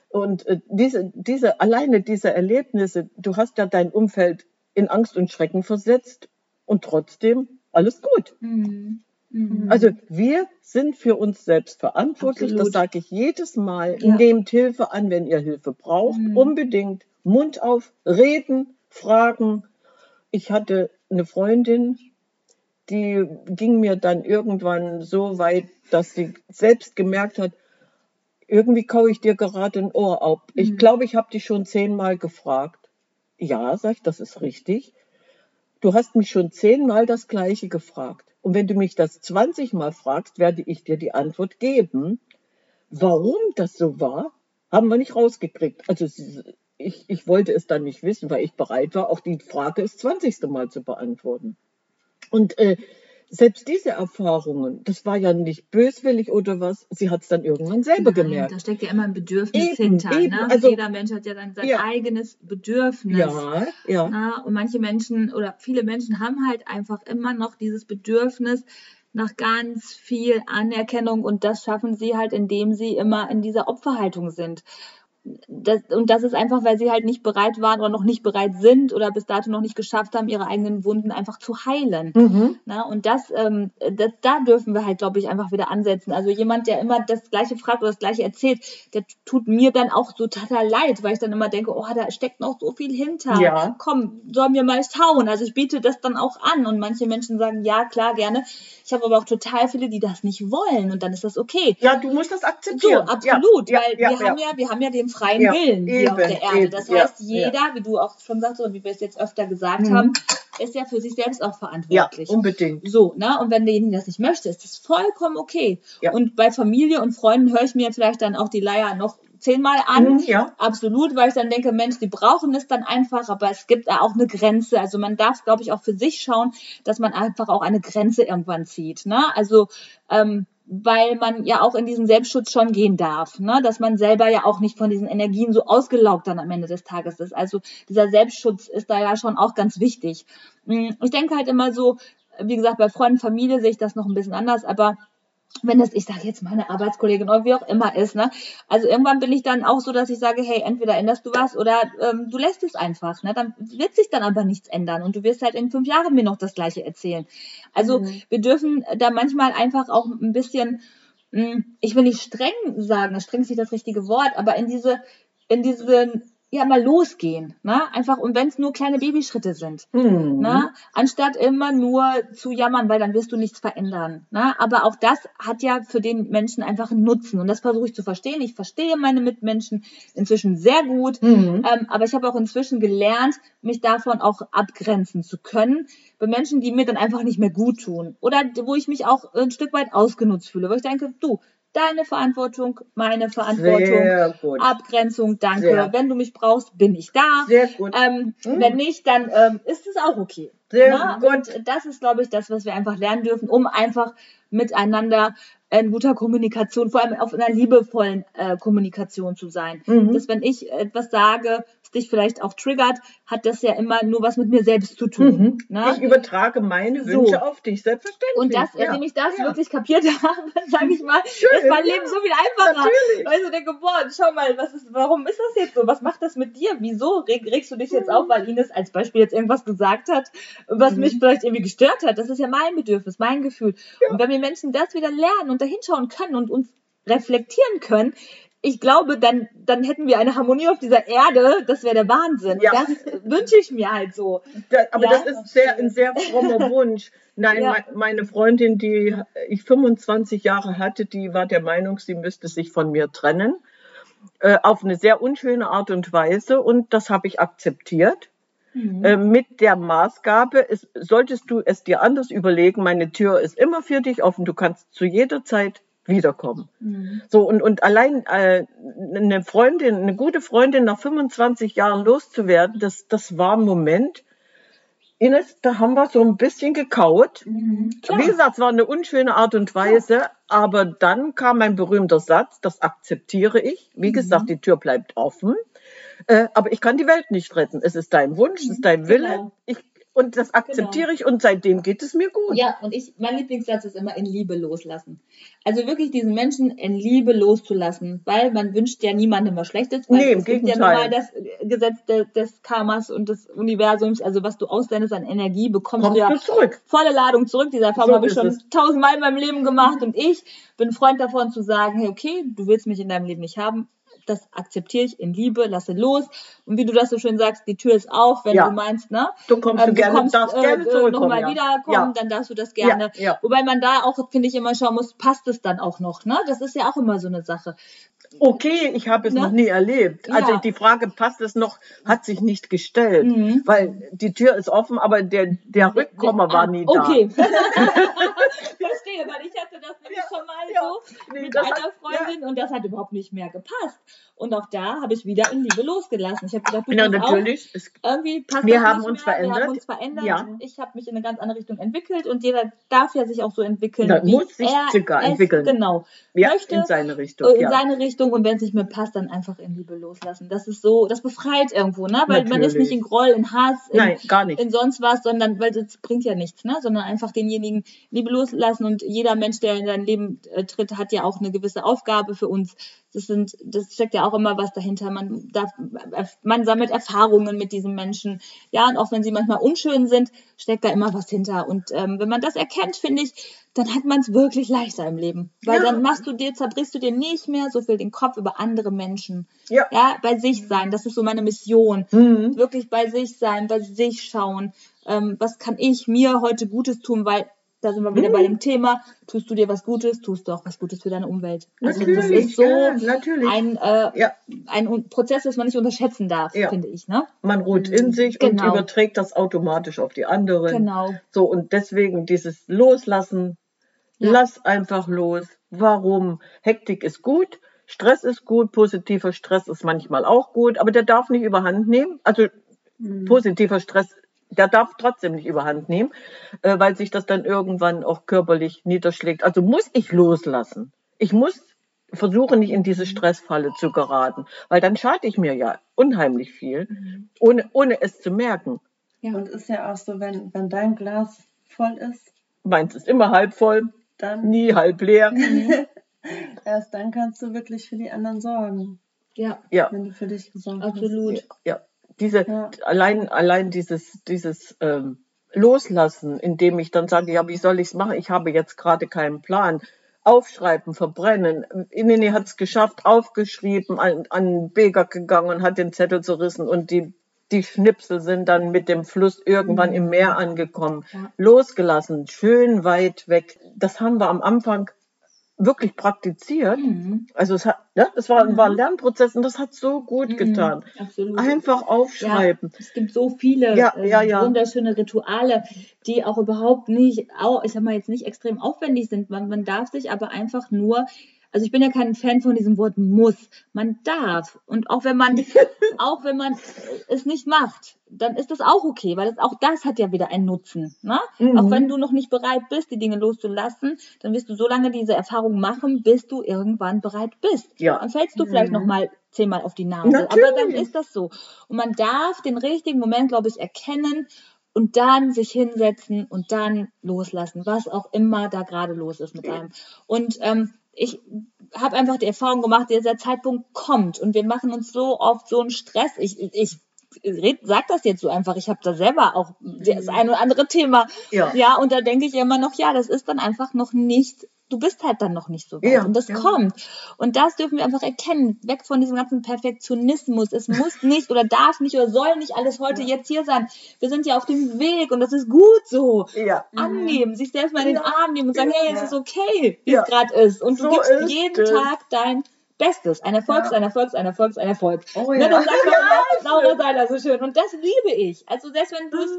Und äh, diese, diese, alleine diese Erlebnisse, du hast ja dein Umfeld in Angst und Schrecken versetzt und trotzdem alles gut. Mhm. Mhm. Also wir sind für uns selbst verantwortlich. Absolut. Das sage ich jedes Mal. Ja. Nehmt Hilfe an, wenn ihr Hilfe braucht. Mhm. Unbedingt Mund auf, reden, fragen. Ich hatte eine Freundin, die ging mir dann irgendwann so weit, dass sie selbst gemerkt hat, irgendwie kaue ich dir gerade ein Ohr ab. Mhm. Ich glaube, ich habe dich schon zehnmal gefragt. Ja, sag ich, das ist richtig. Du hast mich schon zehnmal das Gleiche gefragt. Und wenn du mich das 20 Mal fragst, werde ich dir die Antwort geben. Warum das so war, haben wir nicht rausgekriegt. Also ich, ich wollte es dann nicht wissen, weil ich bereit war, auch die Frage das 20. Mal zu beantworten. Und äh, selbst diese Erfahrungen, das war ja nicht böswillig oder was, sie hat es dann irgendwann selber Nein, gemerkt. Da steckt ja immer ein Bedürfnis eben, hinter. Eben. Ne? Also, Jeder Mensch hat ja dann sein ja. eigenes Bedürfnis. Ja, ja. Na, und manche Menschen oder viele Menschen haben halt einfach immer noch dieses Bedürfnis nach ganz viel Anerkennung und das schaffen sie halt, indem sie immer in dieser Opferhaltung sind das, und das ist einfach, weil sie halt nicht bereit waren oder noch nicht bereit sind oder bis dato noch nicht geschafft haben, ihre eigenen Wunden einfach zu heilen. Mhm. Na, und das, ähm, das, da dürfen wir halt, glaube ich, einfach wieder ansetzen. Also jemand, der immer das Gleiche fragt oder das Gleiche erzählt, der tut mir dann auch so total leid, weil ich dann immer denke, oh, da steckt noch so viel hinter. Ja. Komm, sollen wir mal schauen. Also ich biete das dann auch an und manche Menschen sagen, ja, klar, gerne. Ich habe aber auch total viele, die das nicht wollen und dann ist das okay. Ja, du musst das akzeptieren. So, absolut, ja, weil ja, wir haben ja, wir haben ja den freien ja, Willen eben, hier auf der Erde. Eben, das heißt, jeder, wie du auch schon sagst und wie wir es jetzt öfter gesagt mhm. haben, ist ja für sich selbst auch verantwortlich. Ja, unbedingt. So, ne? Und wenn derjenige das nicht möchte, ist das vollkommen okay. Ja. Und bei Familie und Freunden höre ich mir vielleicht dann auch die Leier noch zehnmal an. Mhm, ja. Absolut, weil ich dann denke, Mensch, die brauchen es dann einfach, aber es gibt auch eine Grenze. Also man darf, glaube ich, auch für sich schauen, dass man einfach auch eine Grenze irgendwann zieht. Ne? Also ähm, weil man ja auch in diesen Selbstschutz schon gehen darf, ne? dass man selber ja auch nicht von diesen Energien so ausgelaugt dann am Ende des Tages ist. Also dieser Selbstschutz ist da ja schon auch ganz wichtig. Hm, ich denke halt immer so, wie gesagt, bei Freunden, Familie sehe ich das noch ein bisschen anders, aber wenn das, ich sage jetzt meine Arbeitskollegin oder wie auch immer ist, ne? Also irgendwann bin ich dann auch so, dass ich sage, hey, entweder änderst du was oder ähm, du lässt es einfach, ne? Dann wird sich dann aber nichts ändern und du wirst halt in fünf Jahren mir noch das Gleiche erzählen. Also mhm. wir dürfen da manchmal einfach auch ein bisschen, mh, hm, ich will nicht streng sagen, streng ist nicht das richtige Wort, aber in diese, in diesen ja mal losgehen, ne? Einfach und wenn es nur kleine Babyschritte sind, mhm. ne? Anstatt immer nur zu jammern, weil dann wirst du nichts verändern, ne? Aber auch das hat ja für den Menschen einfach einen Nutzen und das versuche ich zu verstehen. Ich verstehe meine Mitmenschen inzwischen sehr gut, mhm. ähm, aber ich habe auch inzwischen gelernt, mich davon auch abgrenzen zu können bei Menschen, die mir dann einfach nicht mehr gut tun oder wo ich mich auch ein Stück weit ausgenutzt fühle, wo ich denke, du, Deine Verantwortung, meine Verantwortung. Abgrenzung, danke. Sehr. Wenn du mich brauchst, bin ich da. Sehr gut. Ähm, mhm. Wenn nicht, dann ähm, ist es auch okay. Sehr Na? gut. Und das ist, glaube ich, das, was wir einfach lernen dürfen, um einfach miteinander in guter Kommunikation, vor allem auf einer liebevollen äh, Kommunikation zu sein. Mhm. Dass wenn ich etwas sage, was dich vielleicht auch triggert, hat das ja immer nur was mit mir selbst zu tun. Mhm. Ne? Ich übertrage meine Wünsche so. auf dich, selbstverständlich. Und das, ja. indem ich das ja. wirklich kapiert habe, sage ich mal, Schön, ist mein Leben so viel einfacher. Natürlich. Weil ich denke, boah, schau mal, was ist, warum ist das jetzt so? Was macht das mit dir? Wieso reg, regst du dich jetzt mhm. auf, weil Ines als Beispiel jetzt irgendwas gesagt hat, was mhm. mich vielleicht irgendwie gestört hat? Das ist ja mein Bedürfnis, mein Gefühl. Ja. Und wenn wir Menschen das wieder lernen und da hinschauen können und uns reflektieren können, ich glaube, dann, dann hätten wir eine Harmonie auf dieser Erde, das wäre der Wahnsinn. Ja. Das wünsche ich mir halt so. Da, aber Ja. das ist sehr, ein sehr frommer Wunsch. Nein, Ja. me- meine Freundin, die ich 25 Jahre hatte, die war der Meinung, sie müsste sich von mir trennen. Äh, auf eine sehr unschöne Art und Weise. Und das habe ich akzeptiert. Mhm. Äh, mit der Maßgabe, es, solltest du es dir anders überlegen, meine Tür ist immer für dich offen, du kannst zu jeder Zeit wiederkommen. Mhm. So, und, und allein äh, eine Freundin, eine gute Freundin nach 25 Jahren loszuwerden, das, das war ein Moment, Ines, da haben wir so ein bisschen gekaut. Mhm. Wie gesagt, es war eine unschöne Art und Weise, aber dann kam mein berühmter Satz, das akzeptiere ich. Wie gesagt, die Tür bleibt offen, äh, aber ich kann die Welt nicht retten. Es ist dein Wunsch, es ist dein Wille. Genau. Ich, und das akzeptiere ich und seitdem geht es mir gut. Ja, und ich, mein Lieblingssatz ist immer in Liebe loslassen. Also wirklich diesen Menschen in Liebe loszulassen, weil man wünscht ja niemandem was Schlechtes. Weil Nee, im es gibt ja Gegenteil. nun mal das Gesetz de, des Karmas und des Universums, also was du aussendest an Energie, bekommst Kommst du ja zurück. volle Ladung zurück. Diese Erfahrung So habe ich schon es. tausendmal in meinem Leben gemacht und ich bin Freund davon zu sagen, hey, okay, du willst mich in deinem Leben nicht haben. Das akzeptiere ich in Liebe, lasse los. Und wie du das so schön sagst, die Tür ist auf, wenn Ja. du meinst, ne? Du kommst ähm, du gerne, kommst, darfst äh, gerne äh, zurückkommen. nochmal ja. wiederkommen, Ja. dann darfst du das gerne. Ja. Wobei man da auch, finde ich, immer schauen muss, passt es dann auch noch, ne? Das ist ja auch immer so eine Sache. Okay, ich habe es Ne? noch nie erlebt. Also die Frage, passt es noch, hat sich nicht gestellt. Mhm. Weil die Tür ist offen, aber der, der Rückkommer war Ah, nie da. Okay. Verstehe, weil ich hatte das nämlich Ja, schon mal ja. so Nee, mit einer hat- Freundin und das hat überhaupt nicht mehr gepasst. Und auch da habe ich wieder in Liebe losgelassen. Ich habe gedacht, du Ja, auf, natürlich. Es, irgendwie passt Wir das haben nicht uns mehr. Wir verändert. haben uns verändert. Ja. Ich habe mich in eine ganz andere Richtung entwickelt und jeder darf ja sich auch so entwickeln, Ja, wie muss sich er sogar es entwickeln. Genau. ja, möchte, in seine Richtung. äh, in ja. seine Richtung und wenn es nicht mehr passt, dann einfach in Liebe loslassen. Das ist so, das befreit irgendwo, ne? Weil man ist Natürlich. nicht in Groll, in Hass, in, Nein, gar nicht. in sonst was, sondern weil das bringt ja nichts, ne? Sondern einfach denjenigen Liebe loslassen und jeder Mensch, der in dein Leben äh, tritt, hat ja auch eine gewisse Aufgabe für uns. Das sind, das steckt ja auch immer was dahinter. Man darf, man sammelt Erfahrungen mit diesen Menschen. Ja, und auch wenn sie manchmal unschön sind, steckt da immer was hinter. Und ähm, wenn man das erkennt, finde ich, dann hat man es wirklich leichter im Leben. Weil Ja. dann machst du dir, zerbrichst du dir nicht mehr so viel den Kopf über andere Menschen. Ja. Ja, bei sich sein. Das ist so meine Mission Mhm. wirklich bei sich sein, bei sich schauen. Ähm, was kann ich mir heute Gutes tun? Weil da sind wir wieder Mhm. bei dem Thema. Tust du dir was Gutes, tust du auch was Gutes für deine Umwelt. Also das Natürlich, ist so ja, natürlich. ein, äh, Ja. ein Prozess, das man nicht unterschätzen darf, Ja. finde ich. Ne? Man ruht in sich Genau. und überträgt das automatisch auf die anderen. Genau. So, und deswegen dieses Loslassen, lass einfach los. Warum? Hektik ist gut, Stress ist gut, positiver Stress ist manchmal auch gut, aber der darf nicht überhand nehmen. Also Mhm. positiver Stress, der darf trotzdem nicht überhand nehmen, äh, weil sich das dann irgendwann auch körperlich niederschlägt. Also muss ich loslassen. Ich muss versuchen, nicht in diese Stressfalle zu geraten, weil dann schade ich mir ja unheimlich viel, ohne, ohne es zu merken. Ja. Und ist ja auch so, wenn, wenn dein Glas voll ist, Meins ist immer halb voll, dann nie halb leer. erst dann kannst du wirklich für die anderen sorgen, ja, Ja, wenn du für dich gesorgt absolut. ja. Diese, Ja. allein, allein dieses, dieses ähm, Loslassen, indem ich dann sage, ja, wie soll ich es machen? Ich habe jetzt gerade keinen Plan. Aufschreiben, verbrennen. Inini hat es geschafft, aufgeschrieben, an, an den Beger gegangen und hat den Zettel zerrissen und die, die Schnipsel sind dann mit dem Fluss irgendwann im Meer angekommen. Losgelassen, schön weit weg. Das haben wir am Anfang wirklich praktiziert. Mhm. Also es hat, ja, das war, war ein Lernprozess und das hat so gut getan. Mhm. Einfach aufschreiben. Ja, es gibt so viele Ja, ja. wunderschöne Rituale, die auch überhaupt nicht, ich sag mal jetzt nicht extrem aufwendig sind. Man, man darf sich aber einfach nur, also ich bin ja kein Fan von diesem Wort muss. Man darf. Und auch wenn man, auch wenn man es nicht macht, dann ist das auch okay, weil das, auch das hat ja wieder einen Nutzen. Ne? Mhm. Auch wenn du noch nicht bereit bist, die Dinge loszulassen, dann wirst du so lange diese Erfahrung machen, bis du irgendwann bereit bist. Ja. Dann fällst du vielleicht noch mal zehnmal auf die Nase. Natürlich. Aber dann ist das so. Und man darf den richtigen Moment, glaube ich, erkennen und dann sich hinsetzen und dann loslassen, was auch immer da gerade los ist mit einem. Und ähm, ich habe einfach die Erfahrung gemacht, dieser Zeitpunkt kommt und wir machen uns so oft so einen Stress. Ich, ich red, sag das jetzt so einfach. Ich habe da selber auch das ein oder andere Thema. Ja. ja, und da denke ich immer noch, ja, das ist dann einfach noch nicht du bist halt dann noch nicht so weit. Ja, und das ja. kommt. Und das dürfen wir einfach erkennen. Weg von diesem ganzen Perfektionismus. Es muss nicht oder darf nicht oder soll nicht alles heute jetzt hier sein. Wir sind ja auf dem Weg und das ist gut so. Ja. Annehmen, sich selbst mal in den Ja. Arm nehmen und sagen, hey, es Ja. ist okay, wie Ja. es gerade ist. Und du So gibst jeden. Tag dein Bestes. Ein Erfolg ist Ja. ein Erfolg ein Erfolg ein Erfolg. Oh Ne, ja. das sagt ja Laura Seiler so schön. Und das liebe ich. Also selbst wenn du es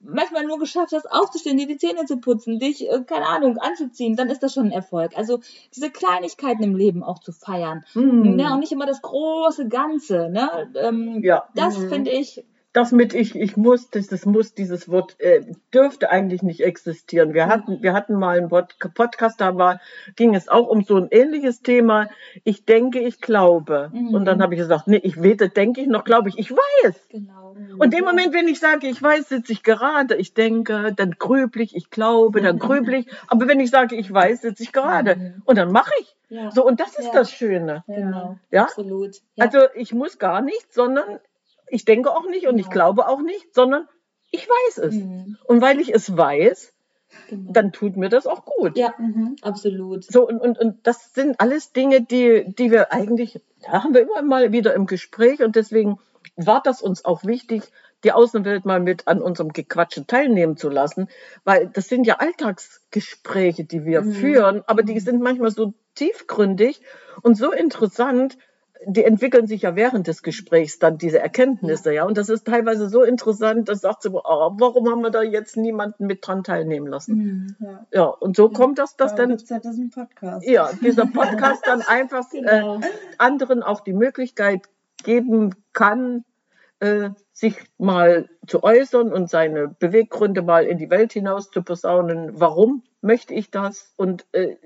manchmal nur geschafft hast, aufzustehen, dir die Zähne zu putzen, dich, äh, keine Ahnung, anzuziehen, dann ist das schon ein Erfolg. Also diese Kleinigkeiten im Leben auch zu feiern. Hm. Ne? Und nicht immer das große Ganze. Ne? Ähm, Ja. Das Mhm. finde ich. Das mit ich, ich muss, das, das muss, dieses Wort äh, dürfte eigentlich nicht existieren. Wir hatten, wir hatten mal einen Pod Podcast, da war, ging es auch um so ein ähnliches Thema. Ich denke, ich glaube. Mhm. Und dann habe ich gesagt, nee, ich weder denke ich noch glaube ich. Ich weiß. Genau. Und dem Moment, wenn ich sage, ich weiß, sitze ich gerade, ich denke, dann grüble ich, glaube, dann grüble ich. Aber wenn ich sage, ich weiß, sitze ich gerade. Mhm. Und dann mache ich. Ja. So, und das ist Ja. das Schöne. Genau. Ja? Absolut. Ja. Also ich muss gar nichts, sondern ich denke auch nicht und ich Genau. glaube auch nicht, sondern ich weiß es. Mhm. Und weil ich es weiß, Genau. dann tut mir das auch gut. ja, Mhm. absolut. So, und, und, und das sind alles Dinge, die, die wir eigentlich, da haben wir immer mal wieder im Gespräch und deswegen war das uns auch wichtig, die Außenwelt mal mit an unserem Gequatsche teilnehmen zu lassen, weil das sind ja Alltagsgespräche, die wir Mhm. führen, aber die sind manchmal so tiefgründig und so interessant, die entwickeln sich ja während des Gesprächs dann diese Erkenntnisse, ja. Und das ist teilweise so interessant, dass sagt sie, oh, warum haben wir da jetzt niemanden mit dran teilnehmen lassen? Mhm. Ja. Ja, und so kommt das, dass Da dann ja diesen Podcast. ja, dieser Podcast dann einfach Genau. äh, anderen auch die Möglichkeit geben kann, äh, sich mal zu äußern und seine Beweggründe mal in die Welt hinaus zu posaunen. Warum möchte ich das? Und äh,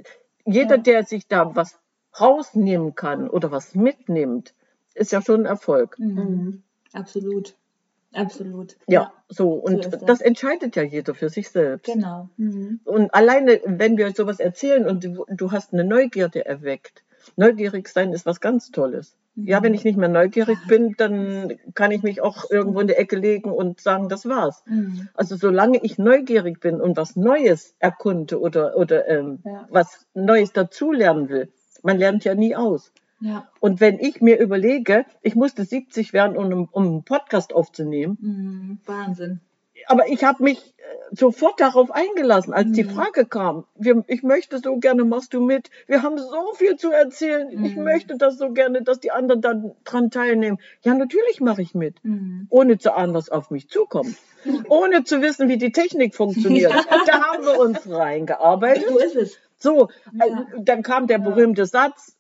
jeder, Ja. der sich da was rausnehmen kann oder was mitnimmt, ist ja schon ein Erfolg. Mhm. Mhm. Absolut. Absolut. Ja, so. Und ist das. das entscheidet ja jeder für sich selbst. Genau. Mhm. Und alleine, wenn wir sowas erzählen und du, hast eine Neugierde erweckt, neugierig sein ist was ganz Tolles. Ja, wenn ich nicht mehr neugierig bin, dann kann ich mich auch irgendwo in die Ecke legen und sagen, das war's. Mhm. Also solange ich neugierig bin und was Neues erkunde oder, oder ähm, Ja. was Neues dazulernen will, man lernt ja nie aus. Ja. Und wenn ich mir überlege, ich musste 70 werden, um, um einen Podcast aufzunehmen, Mhm. Wahnsinn. aber ich habe mich äh, sofort darauf eingelassen, als die Mhm. Frage kam. Wir, ich möchte so gerne, machst du mit? Wir haben so viel zu erzählen. Ich Mhm. möchte das so gerne, dass die anderen dann dran teilnehmen. Ja, natürlich mache ich mit. Mhm. Ohne zu ahnen, was auf mich zukommt. Ohne zu wissen, wie die Technik funktioniert. Da haben wir uns reingearbeitet. So ist es. So, Ja. äh, dann kam der berühmte Satz,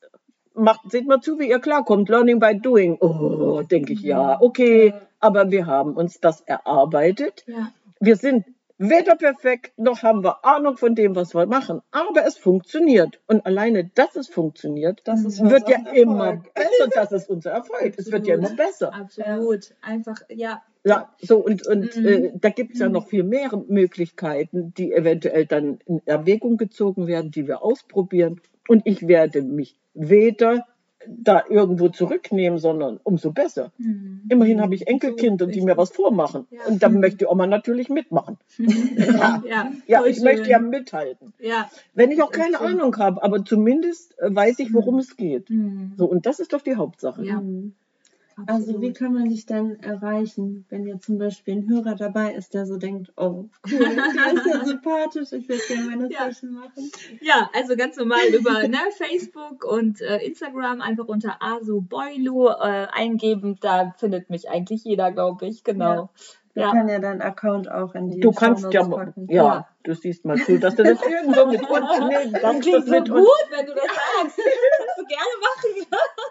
macht, seht mal zu, wie ihr klarkommt, learning by doing. Oh, denke ich, ja, okay, aber wir haben uns das erarbeitet. Ja. Wir sind weder perfekt, noch haben wir Ahnung von dem, was wir machen, aber es funktioniert. Und alleine, dass es funktioniert, Das ist wird ja ein immer Erfolg. besser. Das ist unser Erfolg. Es wird ja immer besser. Absolut. Einfach, ja. Ja, so und, und Mhm. äh, da gibt es ja noch viel mehr Möglichkeiten, die eventuell dann in Erwägung gezogen werden, die wir ausprobieren. Und ich werde mich weder da irgendwo zurücknehmen, sondern umso besser. Mhm. Immerhin habe ich Enkelkinder, die mir was vormachen. Ja. Und dann möchte die Oma natürlich mitmachen. Ja, ja, Ja, ich möchte schön. ja mithalten. Ja. Wenn ich auch keine schön. Ahnung habe, aber zumindest äh, weiß ich, worum es geht. Mhm. So, und das ist doch die Hauptsache. Ja. Also wie kann man dich denn erreichen, wenn jetzt zum Beispiel ein Hörer dabei ist, der so denkt, oh cool, die ist ja sympathisch, ich würde gerne meine Ja. Session machen. Ja, also ganz normal über ne, Facebook und äh, Instagram einfach unter Asu Boilu äh, eingeben. Da findet mich eigentlich jeder, glaube ich. Genau. Wir Ja. können ja deinen Account auch in die Du kannst ja, packen. ja, Ja. du siehst mal zu, dass du das irgendwo mit uns, nee, Das das klingt so mit gut, uns, wenn du das sagst. Kannst du gerne machen.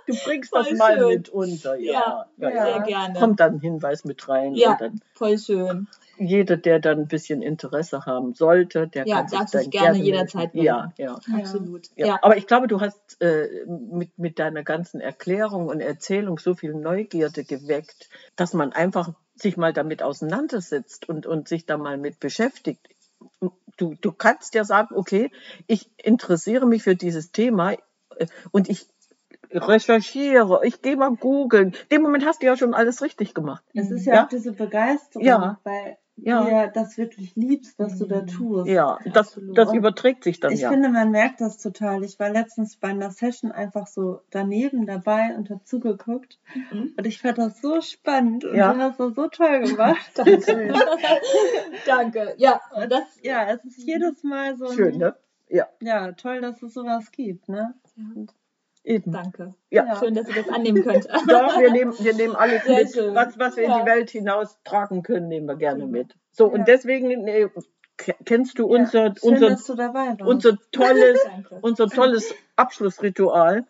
Du bringst Voll das mal schön. mit unter, ja. Ja, Ja. sehr gerne. Kommt dann ein Hinweis mit rein Ja. und dann Voll schön. jeder, der dann ein bisschen Interesse haben sollte, der Ja, kann sich dann gerne melden. jederzeit melden. Ja, ja. Ja. Absolut. Ja. Ja. aber ich glaube, du hast äh, mit, mit deiner ganzen Erklärung und Erzählung so viel Neugierde geweckt, dass man einfach sich mal damit auseinandersetzt und, und sich da mal mit beschäftigt. Du, du kannst ja sagen, okay, ich interessiere mich für dieses Thema äh, und ich recherchiere, ich gehe mal googeln. Dem Moment hast du ja schon alles richtig gemacht. Es ist ja, Ja. auch diese Begeisterung, Ja. weil Ja. ja, das wirklich liebst, was du da tust. Ja, das, Absolut. das überträgt sich dann Ich ja. finde, man merkt das total. Ich war letztens bei einer Session einfach so daneben dabei und habe zugeguckt. Mhm. Und ich fand das so spannend. Und Ja. du hast das so toll gemacht. Danke. Danke. Ja, das ja, es ist jedes Mal so Schön, ne? Ja, Ja, toll, dass es sowas gibt, ne? Eben. Danke. Ja. Schön, dass ihr das annehmen könnt. Doch, wir nehmen, wir nehmen alles Sehr mit, schön. was, was wir in Ja. die Welt hinaus tragen können, nehmen wir gerne mit. So, Ja. und deswegen nee, ke- kennst du unser, ja, schön, unser, dass du dabei warst. unser tolles, unser tolles Abschlussritual.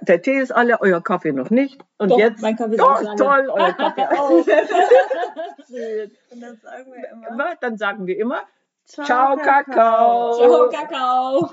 Der Tee ist alle, euer Kaffee noch nicht. Und Doch, jetzt, mein Kaffee ist doch, toll, euer Kaffee auch. Und das sagen wir immer. Immer, Dann sagen wir immer, ciao, Kakao. Ciao, Kakao.